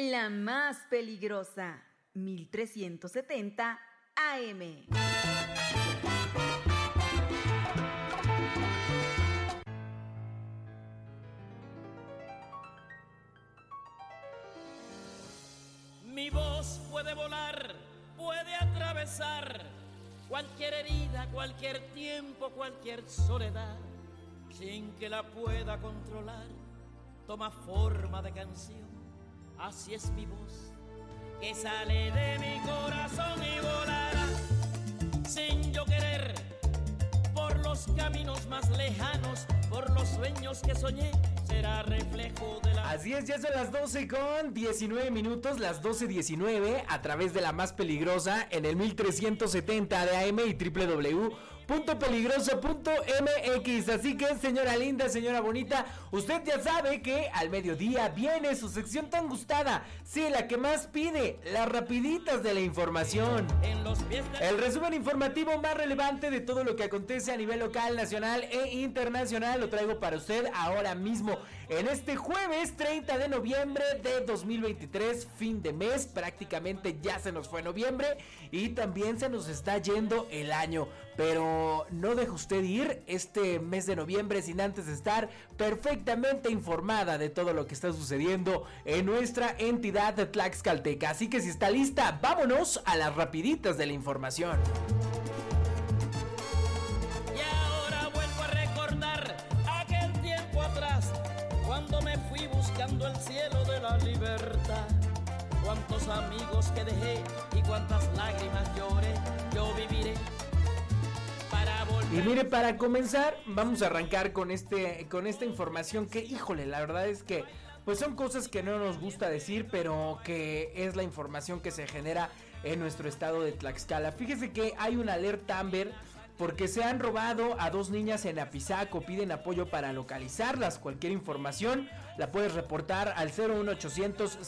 La más peligrosa, 1370 AM. Mi voz puede volar, puede atravesar cualquier herida, cualquier tiempo, cualquier soledad, sin que la pueda controlar. Toma forma de canción, así es mi voz, que sale de mi corazón y volará, sin yo querer, por los caminos más lejanos, por los sueños que soñé será reflejo de la... Así es, ya son las 12 con 19 minutos, las 12.19 a través de la más peligrosa en el 1370 de AM y www.peligroso.mx. Así que, señora linda, señora bonita, usted ya sabe que al mediodía viene su sección tan gustada, sí, la que más pide, las rapiditas de la información. El resumen informativo más relevante de todo lo que acontece a nivel local, nacional e internacional lo traigo para usted ahora mismo en este jueves 30 de noviembre de 2023, fin de mes, prácticamente ya se nos fue noviembre y también se nos está yendo el año, pero no deje usted ir este mes de noviembre sin antes estar perfectamente informada de todo lo que está sucediendo en nuestra entidad de Tlaxcalteca, así que si está lista, vámonos a las rapiditas de la información. Y ahora vuelvo a recordar aquel tiempo atrás, cuando me fui buscando el cielo de la libertad. Cuántos amigos que dejé y cuántas lágrimas lloré, yo viviré. Y mire, para comenzar, vamos a arrancar con este con esta información que, híjole, la verdad es que pues son cosas que no nos gusta decir, pero que es la información que se genera en nuestro estado de Tlaxcala. Fíjese que hay una alerta Amber porque se han robado a dos niñas en Apizaco. Piden apoyo para localizarlas. Cualquier información la puedes reportar al 01800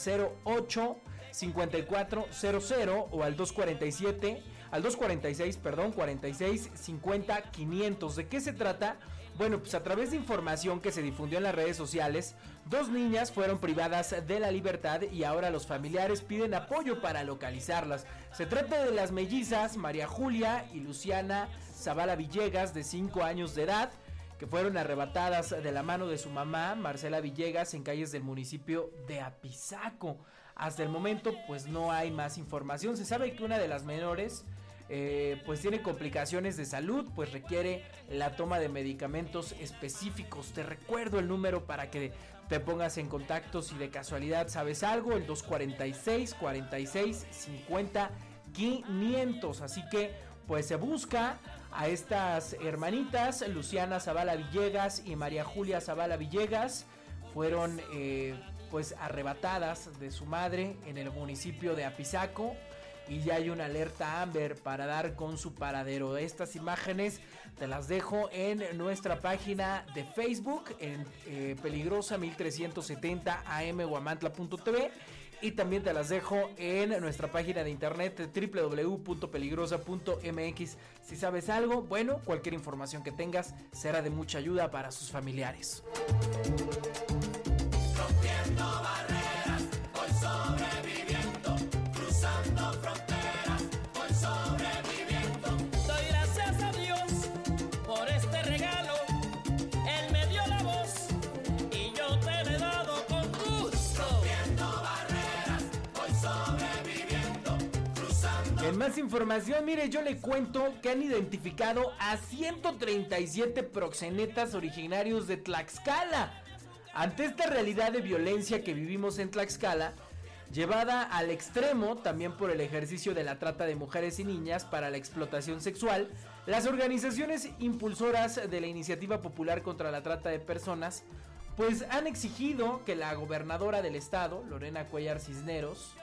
08 5400 o al 247 al 246, perdón, 46 50 500. ¿De qué se trata? Bueno, pues a través de información que se difundió en las redes sociales, dos niñas fueron privadas de la libertad y ahora los familiares piden apoyo para localizarlas. Se trata de las mellizas María Julia y Luciana Zavala Villegas de 5 años de edad que fueron arrebatadas de la mano de su mamá, Marcela Villegas, en calles del municipio de Apizaco. Hasta el momento, pues no hay más información. Se sabe que una de las menores, eh, pues tiene complicaciones de salud, pues requiere la toma de medicamentos específicos. Te recuerdo el número para que te pongas en contacto si de casualidad sabes algo, el 246 46 50 500. Así que pues se busca a estas hermanitas, Luciana Zavala Villegas y María Julia Zavala Villegas, fueron eh, pues arrebatadas de su madre en el municipio de Apizaco y ya hay una alerta Amber para dar con su paradero. Estas imágenes te las dejo en nuestra página de Facebook en eh, peligrosa 1370 amguamantla.tv y también te las dejo en nuestra página de internet www.peligrosa.mx. Si sabes algo, bueno, cualquier información que tengas será de mucha ayuda para sus familiares. Más información, mire, yo le cuento que han identificado a 137 proxenetas originarios de Tlaxcala. Ante esta realidad de violencia que vivimos en Tlaxcala, llevada al extremo también por el ejercicio de la trata de mujeres y niñas para la explotación sexual, las organizaciones impulsoras de la iniciativa popular contra la trata de personas pues han exigido que la gobernadora del estado, Lorena Cuellar Cisneros,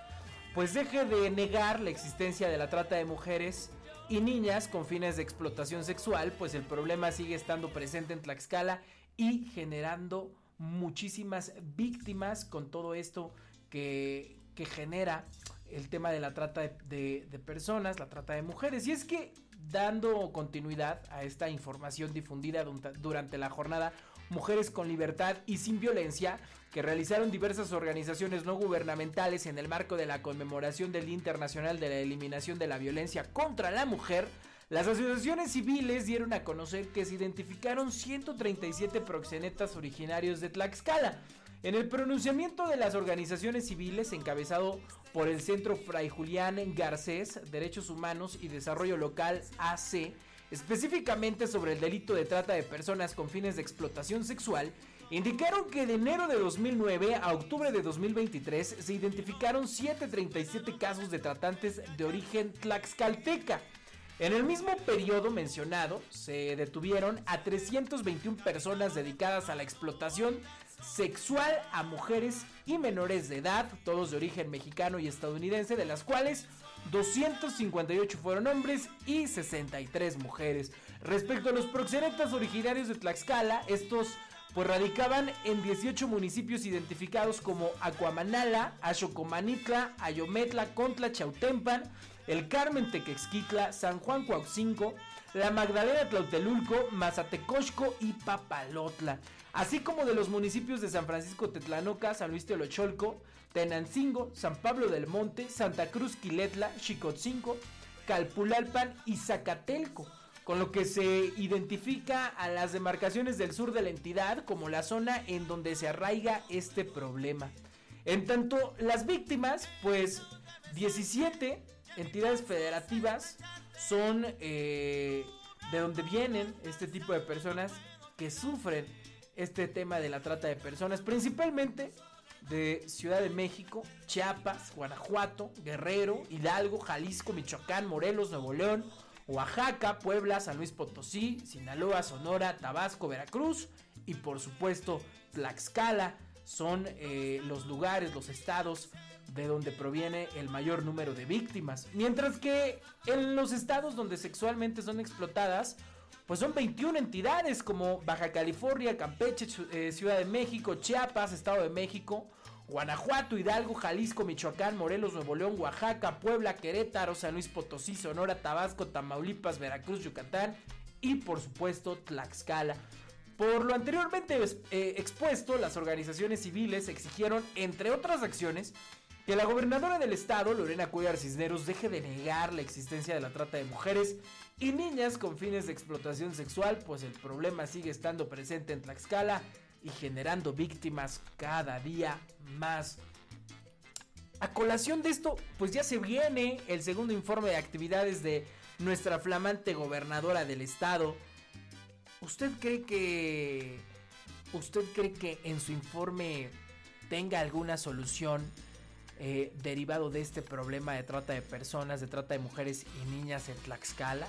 pues deje de negar la existencia de la trata de mujeres y niñas con fines de explotación sexual, pues el problema sigue estando presente en Tlaxcala y generando muchísimas víctimas con todo esto que, que genera el tema de la trata de, personas, la trata de mujeres. Y es que dando continuidad a esta información difundida durante la jornada Mujeres con Libertad y Sin Violencia, que realizaron diversas organizaciones no gubernamentales en el marco de la conmemoración del Día Internacional de la Eliminación de la Violencia contra la Mujer, las asociaciones civiles dieron a conocer que se identificaron 137 proxenetas originarios de Tlaxcala. En el pronunciamiento de las organizaciones civiles encabezado por el Centro Fray Julián Garcés, Derechos Humanos y Desarrollo Local AC, específicamente sobre el delito de trata de personas con fines de explotación sexual, indicaron que de enero de 2009 a octubre de 2023 se identificaron 737 casos de tratantes de origen tlaxcalteca. En el mismo periodo mencionado, se detuvieron a 321 personas dedicadas a la explotación sexual a mujeres y menores de edad, todos de origen mexicano y estadounidense, de las cuales 258 fueron hombres y 63 mujeres. Respecto a los proxenetas originarios de Tlaxcala, estos pues radicaban en 18 municipios identificados como Acuamanala, Axocomanitla, Ayometla, Contla, Chautempan, El Carmen Tequexquitla, San Juan Cuaucinco, La Magdalena Tlautelulco, Mazatecosco y Papalotla, así como de los municipios de San Francisco Tetlanoca, San Luis Teolocholco, Tenancingo, San Pablo del Monte, Santa Cruz Quiletla, Xicotzinco, Calpulalpan y Zacatelco con lo que se identifica a las demarcaciones del sur de la entidad como la zona en donde se arraiga este problema. En tanto, las víctimas, pues 17 entidades federativas son eh, de donde vienen este tipo de personas que sufren este tema de la trata de personas, principalmente de Ciudad de México, Chiapas, Guanajuato, Guerrero, Hidalgo, Jalisco, Michoacán, Morelos, Nuevo León, Oaxaca, Puebla, San Luis Potosí, Sinaloa, Sonora, Tabasco, Veracruz y por supuesto Tlaxcala. Son eh, los lugares, los estados de donde proviene el mayor número de víctimas. Mientras que en los estados donde sexualmente son explotadas, pues son 21 entidades como Baja California, Campeche, eh, Ciudad de México, Chiapas, Estado de México, Guanajuato, Hidalgo, Jalisco, Michoacán, Morelos, Nuevo León, Oaxaca, Puebla, Querétaro, San Luis Potosí, Sonora, Tabasco, Tamaulipas, Veracruz, Yucatán y por supuesto Tlaxcala. Por lo anteriormente eh, expuesto, las organizaciones civiles exigieron, entre otras acciones, que la gobernadora del estado, Lorena Cuellar Cisneros, deje de negar la existencia de la trata de mujeres y niñas con fines de explotación sexual, pues el problema sigue estando presente en Tlaxcala y generando víctimas cada día más. A colación de esto, pues ya se viene el segundo informe de actividades de nuestra flamante gobernadora del estado. ¿Usted cree que usted cree que en su informe tenga alguna solución eh, derivado de este problema de trata de personas, de trata de mujeres y niñas en Tlaxcala?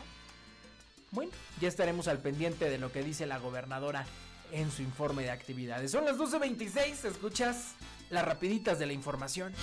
Bueno, ya estaremos al pendiente de lo que dice la gobernadora en su informe de actividades. Son las 12.26, escuchas las rapiditas de la información.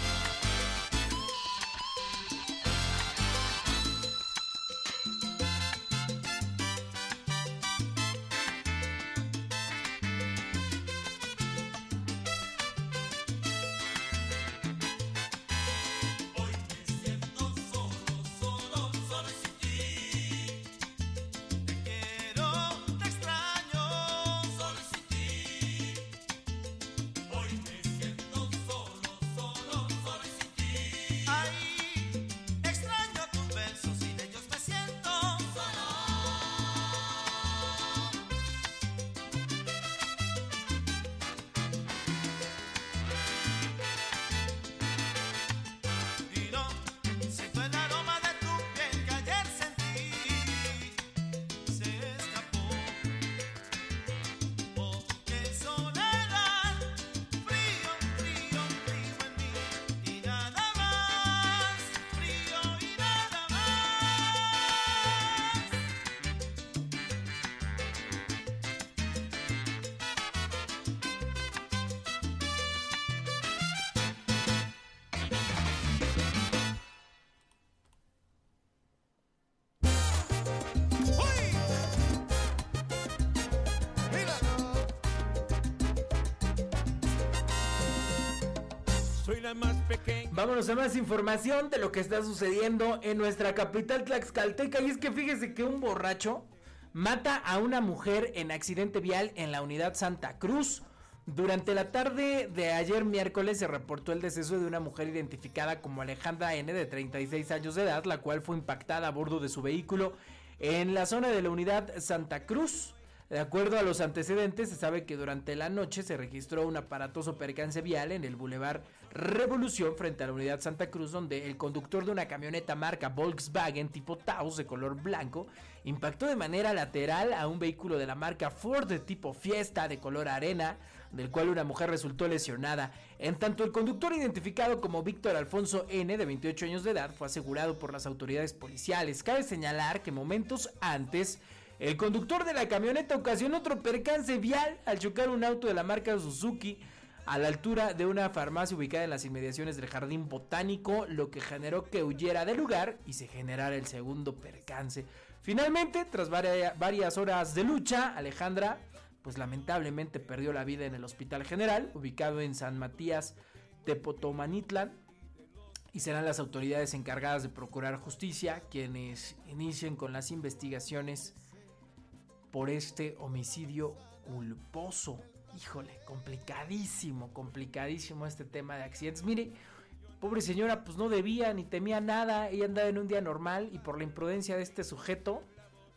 Vámonos a más información de lo que está sucediendo en nuestra capital Tlaxcalteca. Y es que fíjese que un borracho mata a una mujer en accidente vial en la unidad Santa Cruz. Durante la tarde de ayer miércoles se reportó el deceso de una mujer identificada como Alejandra N de 36 años de edad, la cual fue impactada a bordo de su vehículo en la zona de la unidad Santa Cruz. De acuerdo a los antecedentes, se sabe que durante la noche se registró un aparatoso percance vial en el Boulevard Revolución frente a la unidad Santa Cruz, donde el conductor de una camioneta marca Volkswagen tipo Taos de color blanco impactó de manera lateral a un vehículo de la marca Ford de tipo Fiesta de color arena, del cual una mujer resultó lesionada. En tanto, el conductor identificado como Víctor Alfonso N, de 28 años de edad, fue asegurado por las autoridades policiales. Cabe señalar que momentos antes, el conductor de la camioneta ocasionó otro percance vial al chocar un auto de la marca Suzuki a la altura de una farmacia ubicada en las inmediaciones del jardín botánico, lo que generó que huyera del lugar y se generara el segundo percance. Finalmente, tras varias horas de lucha, Alejandra pues lamentablemente perdió la vida en el Hospital General, ubicado en San Matías de Potomanitlan. Y serán las autoridades encargadas de procurar justicia quienes inicien con las investigaciones por este homicidio culposo. Híjole, complicadísimo, complicadísimo este tema de accidentes. Mire, pobre señora, pues no debía ni temía nada. Ella andaba en un día normal y por la imprudencia de este sujeto,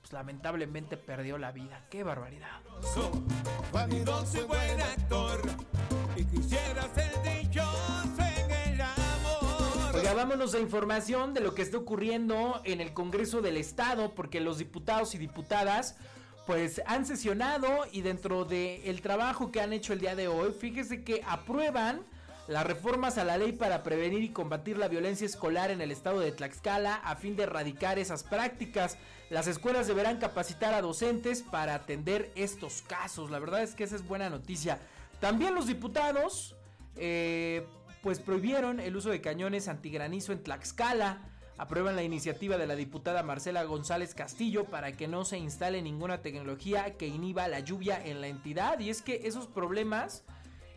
pues lamentablemente perdió la vida. ¡Qué barbaridad! Vanidoso y buen actor y quisiera ser dichoso en el amor. Oiga, vámonos a información de lo que está ocurriendo en el Congreso del Estado, porque los diputados y diputadas pues han sesionado y dentro del el trabajo que han hecho el día de hoy, fíjese que aprueban las reformas a la ley para prevenir y combatir la violencia escolar en el estado de Tlaxcala a fin de erradicar esas prácticas. Las escuelas deberán capacitar a docentes para atender estos casos. La verdad es que esa es buena noticia. También los diputados eh, pues prohibieron el uso de cañones antigranizo en Tlaxcala. Aprueban la iniciativa de la diputada Marcela González Castillo para que no se instale ninguna tecnología que inhiba la lluvia en la entidad. Y es que esos problemas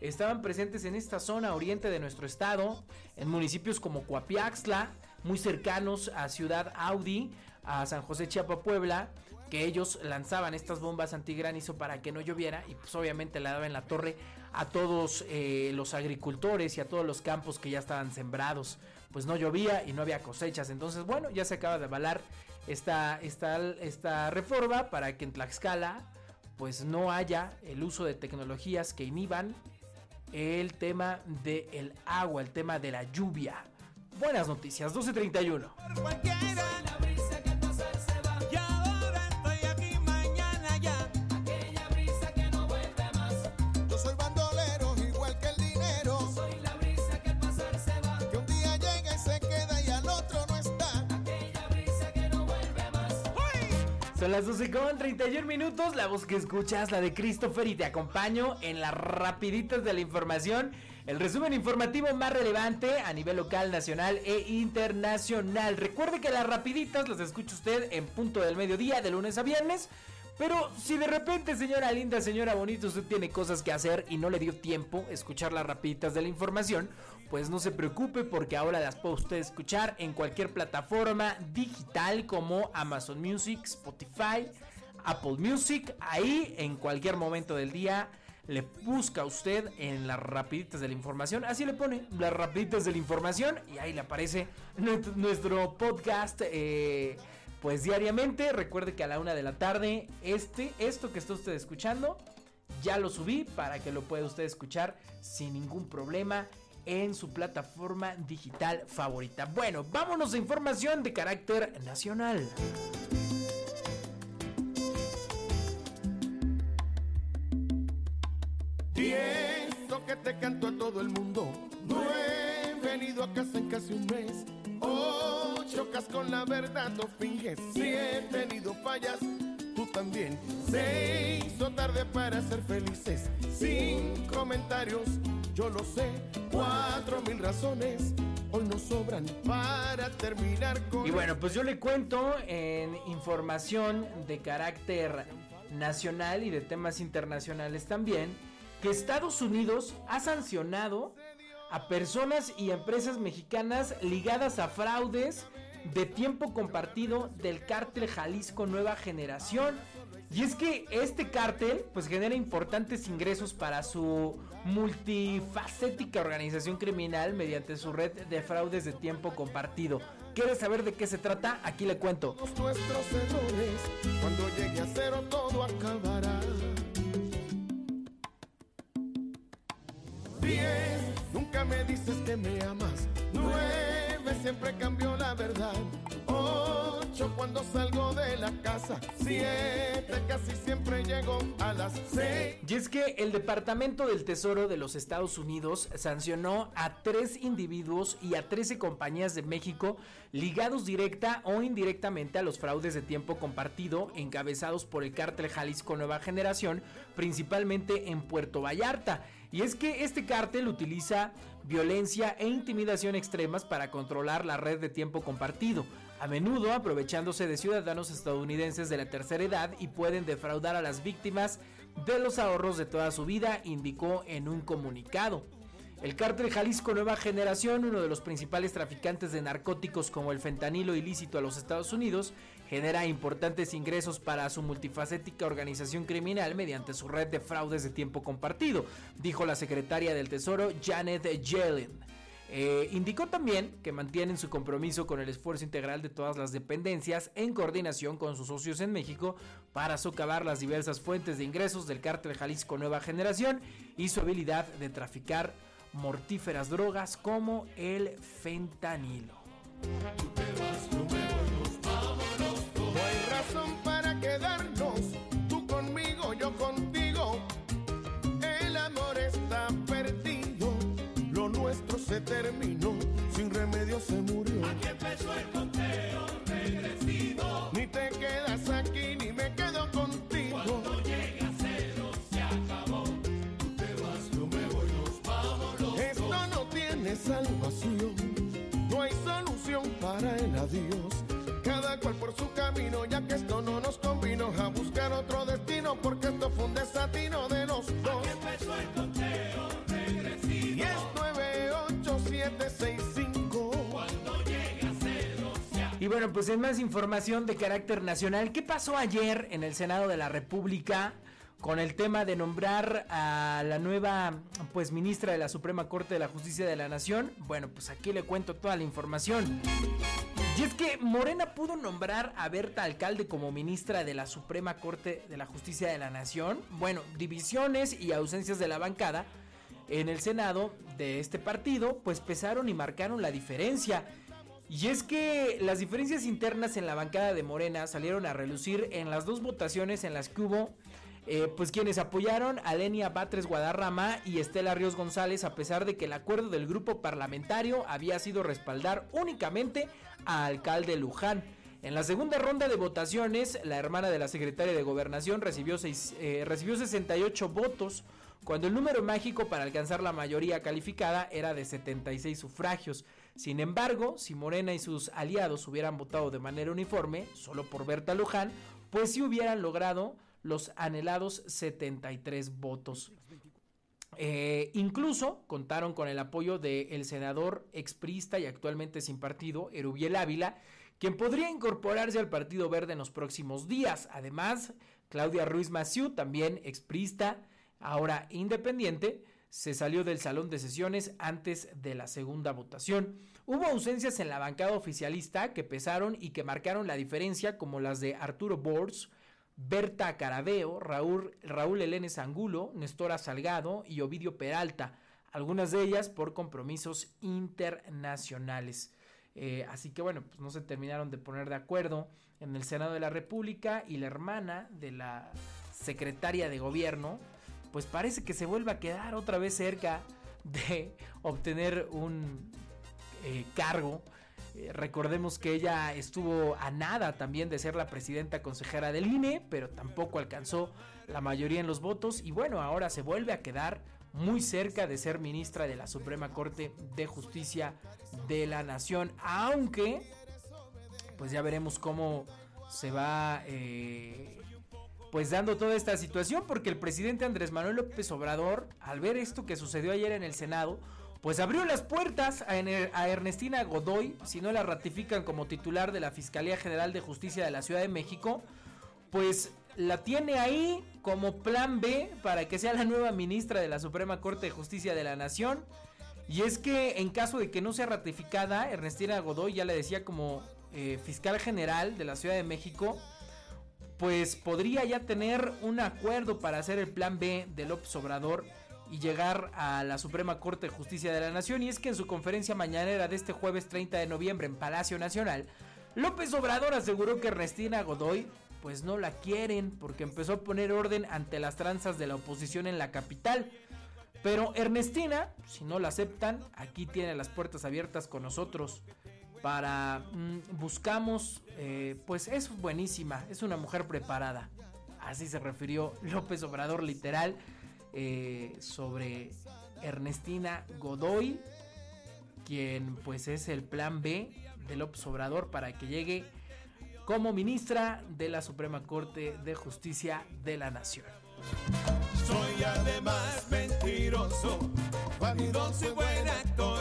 estaban presentes en esta zona oriente de nuestro estado, en municipios como Coapiaxtla, muy cercanos a Ciudad Audi, a San José Chiapa Puebla, que ellos lanzaban estas bombas antigranizo para que no lloviera y pues obviamente le daban la torre a todos eh, los agricultores y a todos los campos que ya estaban sembrados. Pues no llovía y no había cosechas. Entonces, bueno, ya se acaba de avalar esta, esta, esta reforma para que en Tlaxcala pues no haya el uso de tecnologías que inhiban el tema del agua, el tema de la lluvia. Buenas noticias, 12.31. Son las 12 con 31 minutos. La voz que escuchas, la de Christopher, y te acompaño en las rapiditas de la información. El resumen informativo más relevante a nivel local, nacional e internacional. Recuerde que las rapiditas las escucha usted en punto del mediodía, de lunes a viernes. Pero si de repente, señora linda, señora bonita, usted tiene cosas que hacer y no le dio tiempo escuchar las rapiditas de la información, pues no se preocupe porque ahora las puede usted escuchar en cualquier plataforma digital como Amazon Music, Spotify, Apple Music. Ahí en cualquier momento del día le busca usted en las rapiditas de la información. Así le pone las rapiditas de la información y ahí le aparece nuestro- podcast. eh, pues diariamente, recuerde que a la una de la tarde, este, esto que está usted escuchando, ya lo subí para que lo pueda usted escuchar sin ningún problema en su plataforma digital favorita. Bueno, vámonos a información de carácter nacional. Y eso que te canto a todo el mundo. No he venido a casa en casi un mes. Oh, chocas con la verdad, no finges. Si he tenido fallas, tú también. Se hizo tarde para ser felices. Sin comentarios, yo lo sé. Cuatro mil razones hoy nos sobran para terminar con. Y bueno, pues yo le cuento en información de carácter nacional y de temas internacionales también, que Estados Unidos ha sancionado a personas y empresas mexicanas ligadas a fraudes de tiempo compartido del cártel Jalisco Nueva Generación. Y es que este cártel pues genera importantes ingresos para su multifacética organización criminal mediante su red de fraudes de tiempo compartido. ¿Quieres saber de qué se trata? Aquí le cuento. Nuestros nunca me dices que me amas. Nueve, siempre cambió la verdad. Ocho, cuando salgo de la casa. Siete, casi siempre llego a las seis. Y es que el Departamento del Tesoro de los Estados Unidos sancionó a tres individuos y a 13 compañías de México ligados directa o indirectamente a los fraudes de tiempo compartido encabezados por el cártel Jalisco Nueva Generación, principalmente en Puerto Vallarta. Y es que este cártel utiliza violencia e intimidación extremas para controlar la red de tiempo compartido, a menudo aprovechándose de ciudadanos estadounidenses de la tercera edad y pueden defraudar a las víctimas de los ahorros de toda su vida, indicó en un comunicado. El cártel Jalisco Nueva Generación, uno de los principales traficantes de narcóticos como el fentanilo ilícito a los Estados Unidos, genera importantes ingresos para su multifacética organización criminal mediante su red de fraudes de tiempo compartido, dijo la secretaria del Tesoro Janet Yellen. Eh, indicó también que mantienen su compromiso con el esfuerzo integral de todas las dependencias en coordinación con sus socios en México para socavar las diversas fuentes de ingresos del cártel Jalisco Nueva Generación y su habilidad de traficar mortíferas drogas como el fentanilo. No hay razón para quedarnos, tú conmigo, yo contigo. El amor está perdido, lo nuestro se terminó, pues en más información de carácter nacional, ¿qué pasó ayer en el Senado de la República con el tema de nombrar a la nueva pues ministra de la Suprema Corte de la Justicia de la Nación? Bueno, pues aquí le cuento toda la información. Y es que Morena pudo nombrar a Berta Alcalde como ministra de la Suprema Corte de la Justicia de la Nación. Bueno, divisiones y ausencias de la bancada en el Senado de este partido pues pesaron y marcaron la diferencia. Y es que las diferencias internas en la bancada de Morena salieron a relucir en las dos votaciones en las que hubo eh, pues quienes apoyaron a Lenia Batres Guadarrama y Estela Ríos González a pesar de que el acuerdo del grupo parlamentario había sido respaldar únicamente a alcalde Luján. En la segunda ronda de votaciones, la hermana de la secretaria de Gobernación recibió, seis- eh, recibió 68 votos, cuando el número mágico para alcanzar la mayoría calificada era de 76 sufragios. Sin embargo, si Morena y sus aliados hubieran votado de manera uniforme, solo por Berta Luján, pues sí hubieran logrado los anhelados 73 votos. Eh, incluso contaron con el apoyo del senador exprista y actualmente sin partido, Erubiel Ávila, quien podría incorporarse al Partido Verde en los próximos días. Además, Claudia Ruiz Maciú, también exprista, ahora independiente, se salió del salón de sesiones antes de la segunda votación. Hubo ausencias en la bancada oficialista que pesaron y que marcaron la diferencia, como las de Arturo Bors, Berta Carabeo, Raúl, Raúl Elenes Angulo, Nestora Salgado y Ovidio Peralta, algunas de ellas por compromisos internacionales. Eh, así que bueno, pues no se terminaron de poner de acuerdo en el Senado de la República y la hermana de la secretaria de gobierno, pues parece que se vuelve a quedar otra vez cerca de obtener un eh, cargo. Eh, recordemos que ella estuvo a nada también de ser la presidenta consejera del INE, pero tampoco alcanzó la mayoría en los votos y bueno, ahora se vuelve a quedar muy cerca de ser ministra de la Suprema Corte de Justicia de la Nación, aunque pues ya veremos cómo se va eh, pues dando toda esta situación porque el presidente Andrés Manuel López Obrador al ver esto que sucedió ayer en el Senado pues abrió las puertas a, Ernestina Godoy si no la ratifican como titular de la Fiscalía General de Justicia de la Ciudad de México pues la tiene ahí como plan B para que sea la nueva ministra de la Suprema Corte de Justicia de la Nación. Y es que en caso de que no sea ratificada, Ernestina Godoy ya le decía como eh, fiscal general de la Ciudad de México, pues podría ya tener un acuerdo para hacer el plan B de López Obrador y llegar a la Suprema Corte de Justicia de la Nación. Y es que en su conferencia mañanera de este jueves 30 de noviembre en Palacio Nacional, López Obrador aseguró que Ernestina Godoy pues no la quieren porque empezó a poner orden ante las tranzas de la oposición en la capital. Pero Ernestina, si no la aceptan, aquí tiene las puertas abiertas con nosotros para mm, buscamos eh, pues es buenísima es una mujer preparada así se refirió López Obrador literal eh, sobre Ernestina Godoy quien pues es el plan B de López Obrador para que llegue como ministra de la Suprema Corte de Justicia de la Nación. Soy además mentiroso, vanidoso y buen actor.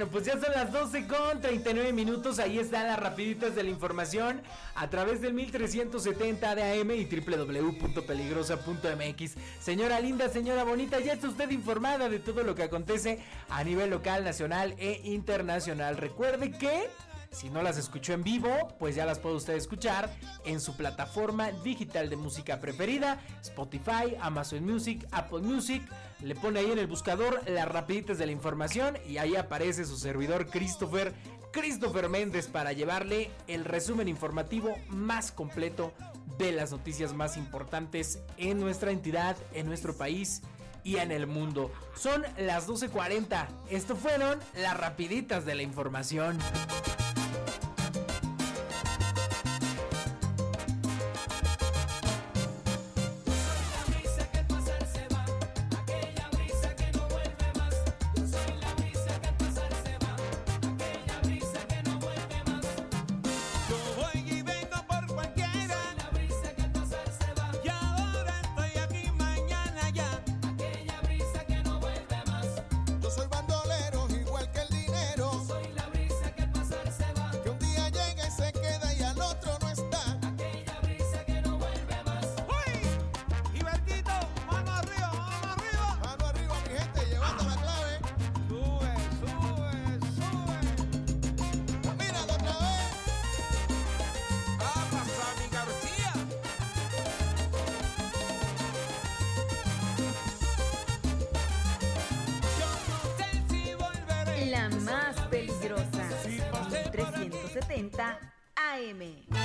Bueno, pues ya son las 12 con 39 minutos. Ahí están las rapiditas de la información a través del 1370 de AM y www.peligrosa.mx. Señora linda, señora bonita, ya está usted informada de todo lo que acontece a nivel local, nacional e internacional. Recuerde que si no las escuchó en vivo, pues ya las puede usted escuchar en su plataforma digital de música preferida, Spotify, Amazon Music, Apple Music. Le pone ahí en el buscador las rapiditas de la información y ahí aparece su servidor Christopher, Christopher Méndez para llevarle el resumen informativo más completo de las noticias más importantes en nuestra entidad, en nuestro país y en el mundo. Son las 12.40. Esto fueron las rapiditas de la información. Más peligrosa. 1370 AM.